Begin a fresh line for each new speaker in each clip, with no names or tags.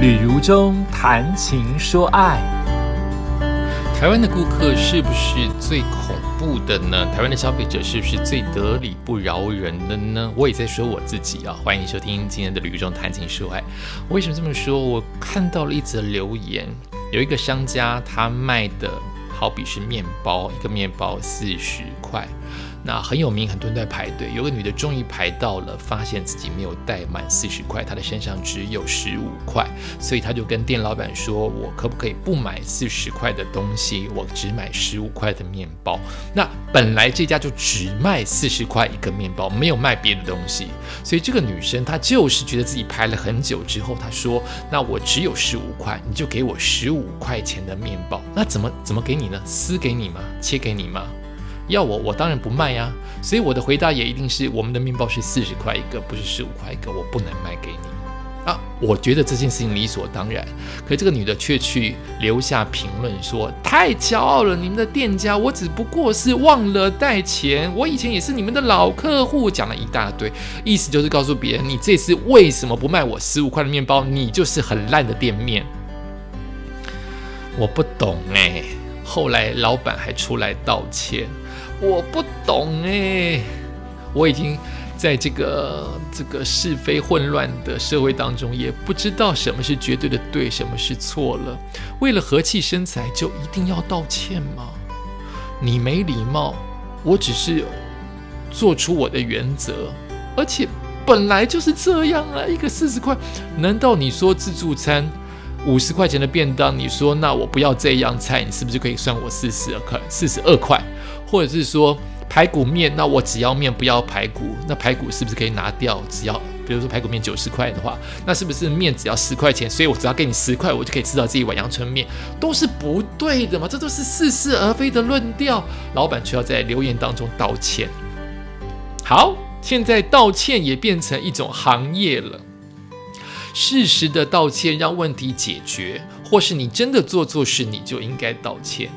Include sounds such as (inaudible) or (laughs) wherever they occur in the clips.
旅如中谈情说爱，
台湾的顾客是不是最恐怖的呢？台湾的消费者是不是最得理不饶人的呢？我也在说我自己啊！欢迎收听今天的旅如中谈情说爱。为什么这么说？我看到了一则留言，有一个商家他卖的好比是面包，一个面包四十块。那很有名，很多人在排队。有个女的终于排到了，发现自己没有带满四十块，她的身上只有十五块，所以她就跟店老板说：“我可不可以不买四十块的东西，我只买十五块的面包？”那本来这家就只卖四十块一个面包，没有卖别的东西，所以这个女生她就是觉得自己排了很久之后，她说：“那我只有十五块，你就给我十五块钱的面包，那怎么怎么给你呢？撕给你吗？切给你吗？”要我，我当然不卖呀。所以我的回答也一定是：我们的面包是四十块一个，不是十五块一个，我不能卖给你啊。我觉得这件事情理所当然。可这个女的却去留下评论说：太骄傲了，你们的店家，我只不过是忘了带钱。我以前也是你们的老客户，讲了一大堆，意思就是告诉别人，你这次为什么不卖我十五块的面包？你就是很烂的店面。我不懂哎。后来老板还出来道歉。我不懂哎，我已经在这个这个是非混乱的社会当中，也不知道什么是绝对的对，什么是错了。为了和气生财，就一定要道歉吗？你没礼貌，我只是做出我的原则，而且本来就是这样啊。一个四十块，难道你说自助餐五十块钱的便当，你说那我不要这样菜，你是不是可以算我四十二块？四十二块？或者是说排骨面，那我只要面不要排骨，那排骨是不是可以拿掉？只要比如说排骨面九十块的话，那是不是面只要十块钱？所以我只要给你十块，我就可以吃到这一碗阳春面，都是不对的嘛？这都是似是而非的论调。老板却要在留言当中道歉。好，现在道歉也变成一种行业了。适时的道歉让问题解决，或是你真的做错事，你就应该道歉。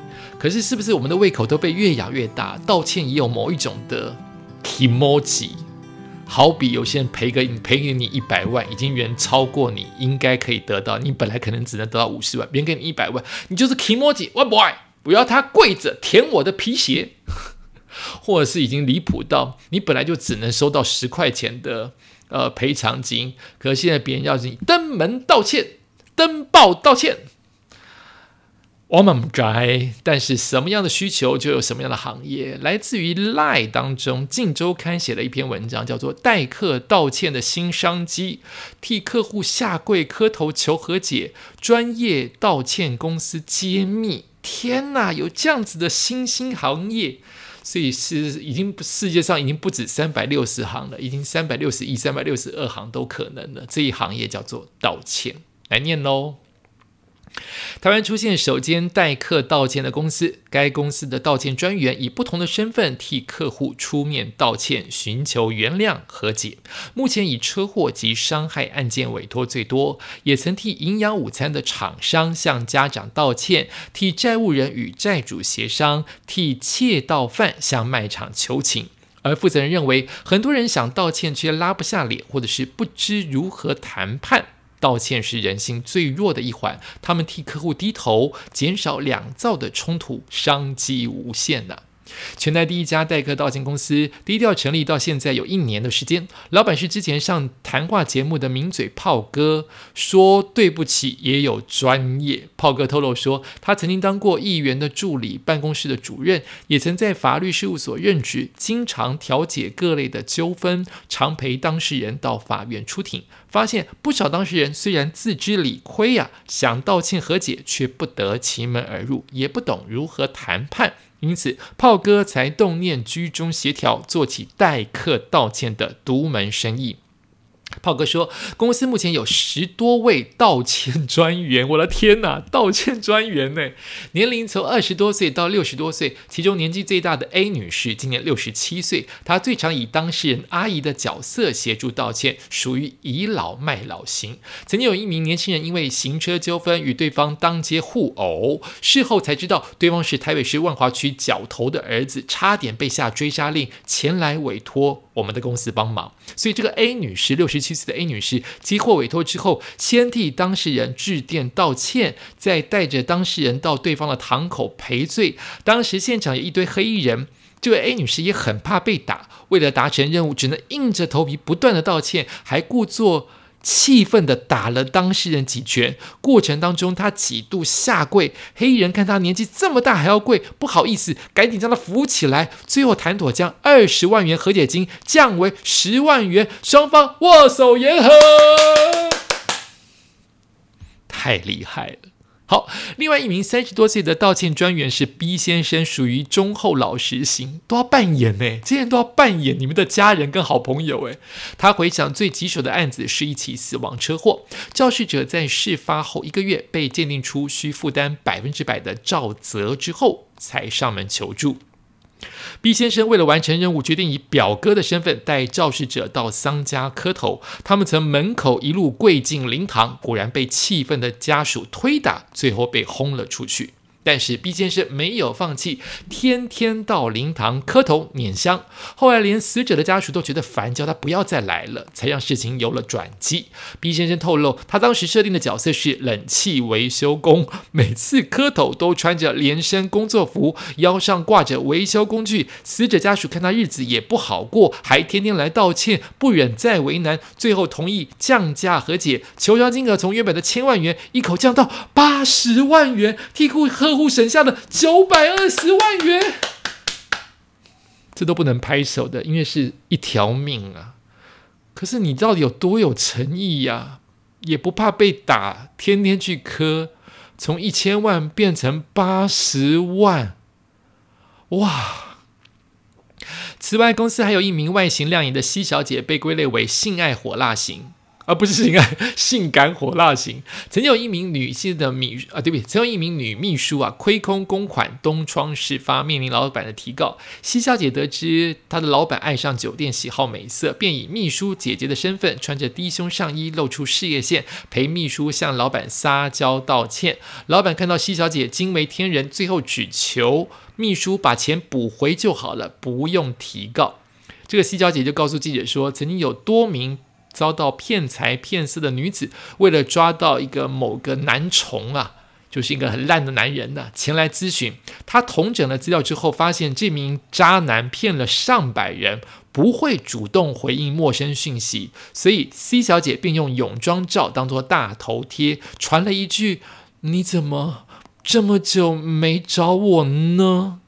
可是，是不是我们的胃口都被越养越大？道歉也有某一种的 emoji，好比有些人赔个赔给你一百万，已经远超过你应该可以得到。你本来可能只能得到五十万，别人给你一百万，你就是 emoji，我不爱，不要他跪着舔我的皮鞋，(laughs) 或者是已经离谱到你本来就只能收到十块钱的呃赔偿金，可是现在别人要你登门道歉、登报道歉。我们宅，但是什么样的需求就有什么样的行业。来自于 Lie 当中，《镜周刊》写了一篇文章，叫做《代客道歉的新商机》，替客户下跪磕头求和解，专业道歉公司揭秘。天哪，有这样子的新兴行业，所以是已经世界上已经不止三百六十行了，已经三百六十一、三百六十二行都可能了。这一行业叫做道歉，来念喽。台湾出现首间代客道歉的公司，该公司的道歉专员以不同的身份替客户出面道歉，寻求原谅和解。目前以车祸及伤害案件委托最多，也曾替营养午餐的厂商向家长道歉，替债务人与债主协商，替窃盗犯向卖场求情。而负责人认为，很多人想道歉却拉不下脸，或者是不知如何谈判。道歉是人性最弱的一环，他们替客户低头，减少两造的冲突，商机无限呐。全台第一家代客道歉公司低调成立到现在有一年的时间，老板是之前上谈话节目的名嘴炮哥，说对不起也有专业。炮哥透露说，他曾经当过议员的助理、办公室的主任，也曾在法律事务所任职，经常调解各类的纠纷，常陪当事人到法院出庭。发现不少当事人虽然自知理亏呀，想道歉和解，却不得其门而入，也不懂如何谈判。因此，炮哥才动念居中协调，做起代客道歉的独门生意。炮哥说，公司目前有十多位道歉专员。我的天哪，道歉专员呢？年龄从二十多岁到六十多岁，其中年纪最大的 A 女士今年六十七岁，她最常以当事人阿姨的角色协助道歉，属于倚老卖老型。曾经有一名年轻人因为行车纠纷与对方当街互殴，事后才知道对方是台北市万华区角头的儿子，差点被下追杀令，前来委托。我们的公司帮忙。所以这个 A 女士，六十七岁的 A 女士接获委托之后，先替当事人致电道歉，再带着当事人到对方的堂口赔罪。当时现场有一堆黑衣人。这位 A 女士也很怕被打，为了达成任务，只能硬着头皮不断的道歉，还故作气愤的打了当事人几拳。过程当中，他几度下跪，黑衣人看他年纪这么大还要跪，不好意思，赶紧将他扶起来。最后谈妥，将二十万元和解金降为十万元，双方握手言和，太厉害了。好，另外一名三十多岁的道歉专员是 B 先生，属于忠厚老实型，都要扮演呢，竟然都要扮演你们的家人跟好朋友诶。他回想最棘手的案子是一起死亡车祸，肇事者在事发后一个月被鉴定出需负担百分之百的肇责之后，才上门求助。B 先生为了完成任务，决定以表哥的身份带肇事者到桑家磕头。他们从门口一路跪进灵堂，果然被气愤的家属推打，最后被轰了出去。但是 B 先生没有放弃，天天到灵堂磕头捻香。后来连死者的家属都觉得烦，叫他不要再来了，才让事情有了转机。B 先生透露，他当时设定的角色是冷气维修工，每次磕头都穿着连身工作服，腰上挂着维修工具。死者家属看他日子也不好过，还天天来道歉，不忍再为难，最后同意降价和解，求偿金额从原本的千万元一口降到八十万元，替顾客。客户省下的九百二十万元，这都不能拍手的，因为是一条命啊！可是你到底有多有诚意呀？也不怕被打，天天去磕，从一千万变成八十万，哇！此外，公司还有一名外形亮眼的西小姐被归类为性爱火辣型。而不是性爱性感火辣型。曾经有一名女性的秘啊，对不起，曾有一名女秘书啊，亏空公款，东窗事发，面临老板的提告。西小姐得知她的老板爱上酒店，喜好美色，便以秘书姐姐的身份，穿着低胸上衣，露出事业线，陪秘书向老板撒娇道歉。老板看到西小姐惊为天人，最后只求秘书把钱补回就好了，不用提告。这个西小姐就告诉记者说，曾经有多名。遭到骗财骗色的女子，为了抓到一个某个男虫啊，就是一个很烂的男人呢，前来咨询。他统整了资料之后，发现这名渣男骗了上百人，不会主动回应陌生讯息，所以 C 小姐便用泳装照当做大头贴，传了一句：“你怎么这么久没找我呢？”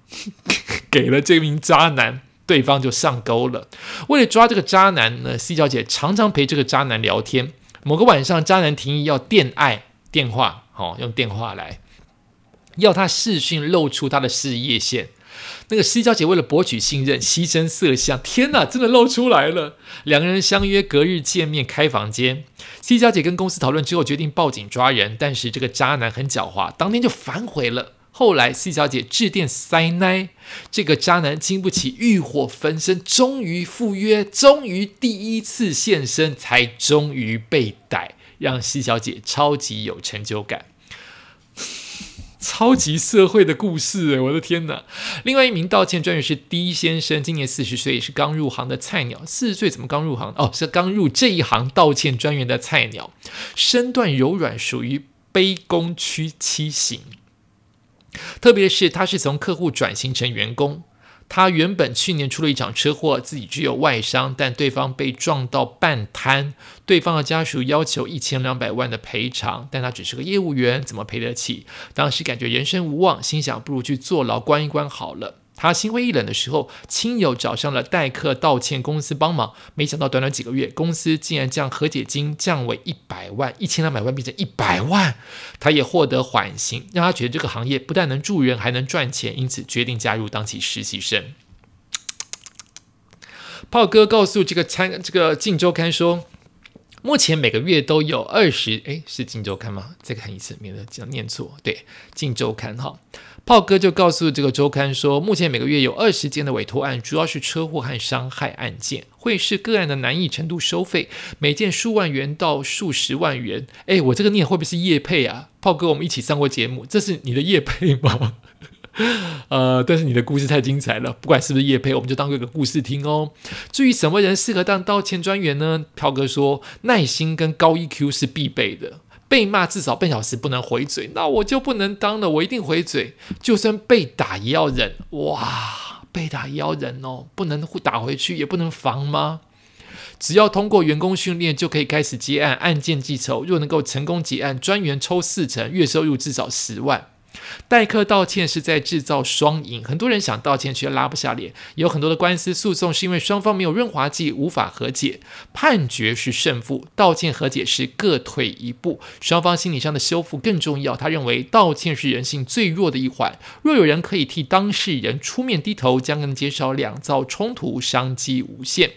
(laughs) 给了这名渣男。对方就上钩了。为了抓这个渣男呢，C 小姐常常陪这个渣男聊天。某个晚上，渣男提议要电爱电话，好用电话来要他视讯露出他的事业线。那个 C 小姐为了博取信任，牺牲色相。天哪，真的露出来了！两个人相约隔日见面开房间。C 小姐跟公司讨论之后，决定报警抓人。但是这个渣男很狡猾，当天就反悔了。后来，C 小姐致电塞奈，这个渣男经不起欲火焚身，终于赴约，终于第一次现身，才终于被逮，让 C 小姐超级有成就感。超级社会的故事，我的天哪！另外一名道歉专员是 D 先生，今年四十岁，也是刚入行的菜鸟。四十岁怎么刚入行？哦，是刚入这一行道歉专员的菜鸟，身段柔软，属于卑躬屈膝型。特别是他是从客户转型成员工，他原本去年出了一场车祸，自己只有外伤，但对方被撞到半瘫，对方的家属要求一千两百万的赔偿，但他只是个业务员，怎么赔得起？当时感觉人生无望，心想不如去坐牢关一关好了。他心灰意冷的时候，亲友找上了代客道歉公司帮忙，没想到短短几个月，公司竟然将和解金降为一百万，一千两百万变成一百万，他也获得缓刑，让他觉得这个行业不但能助人，还能赚钱，因此决定加入当起实习生。炮哥告诉这个参这个《镜周刊》说，目前每个月都有二十，哎，是《镜周刊》吗？再看一次，免得讲念错。对，《镜周刊》哈。炮哥就告诉这个周刊说，目前每个月有二十件的委托案，主要是车祸和伤害案件，会视个案的难易程度收费，每件数万元到数十万元。哎，我这个念会不会是叶配啊？炮哥，我们一起上过节目，这是你的叶配吗？(laughs) 呃，但是你的故事太精彩了，不管是不是叶配，我们就当个故事听哦。至于什么人适合当道歉专员呢？飘哥说，耐心跟高 EQ 是必备的。被骂至少半小时不能回嘴，那我就不能当了，我一定回嘴，就算被打也要忍。哇，被打也要忍哦，不能打回去，也不能防吗？只要通过员工训练，就可以开始结案，案件计酬。若能够成功结案，专员抽四成，月收入至少十万。代客道歉是在制造双赢，很多人想道歉却拉不下脸，有很多的官司诉讼是因为双方没有润滑剂，无法和解。判决是胜负，道歉和解是各退一步，双方心理上的修复更重要。他认为道歉是人性最弱的一环，若有人可以替当事人出面低头，将能减少两造冲突，商机无限。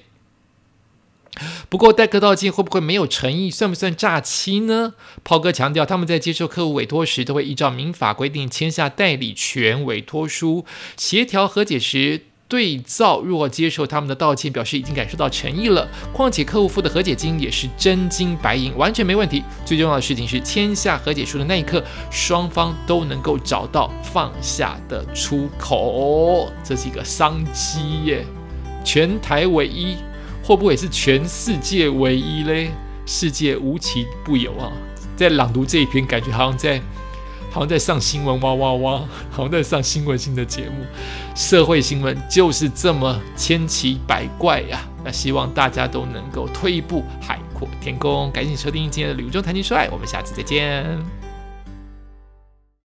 (laughs) 不过代客道歉会不会没有诚意，算不算诈欺呢？炮哥强调，他们在接受客户委托时，都会依照民法规定签下代理权委托书，协调和解时对照，若接受他们的道歉，表示已经感受到诚意了。况且客户付的和解金也是真金白银，完全没问题。最重要的事情是，签下和解书的那一刻，双方都能够找到放下的出口，这是一个商机耶，全台唯一。会不会是全世界唯一嘞？世界无奇不有啊！在朗读这一篇，感觉好像在，好像在上新闻，哇哇哇，好像在上新闻性的节目。社会新闻就是这么千奇百怪呀！那希望大家都能够退一步，海阔天空。感谢收听今天的《旅中谈情说爱》，我们下次再见。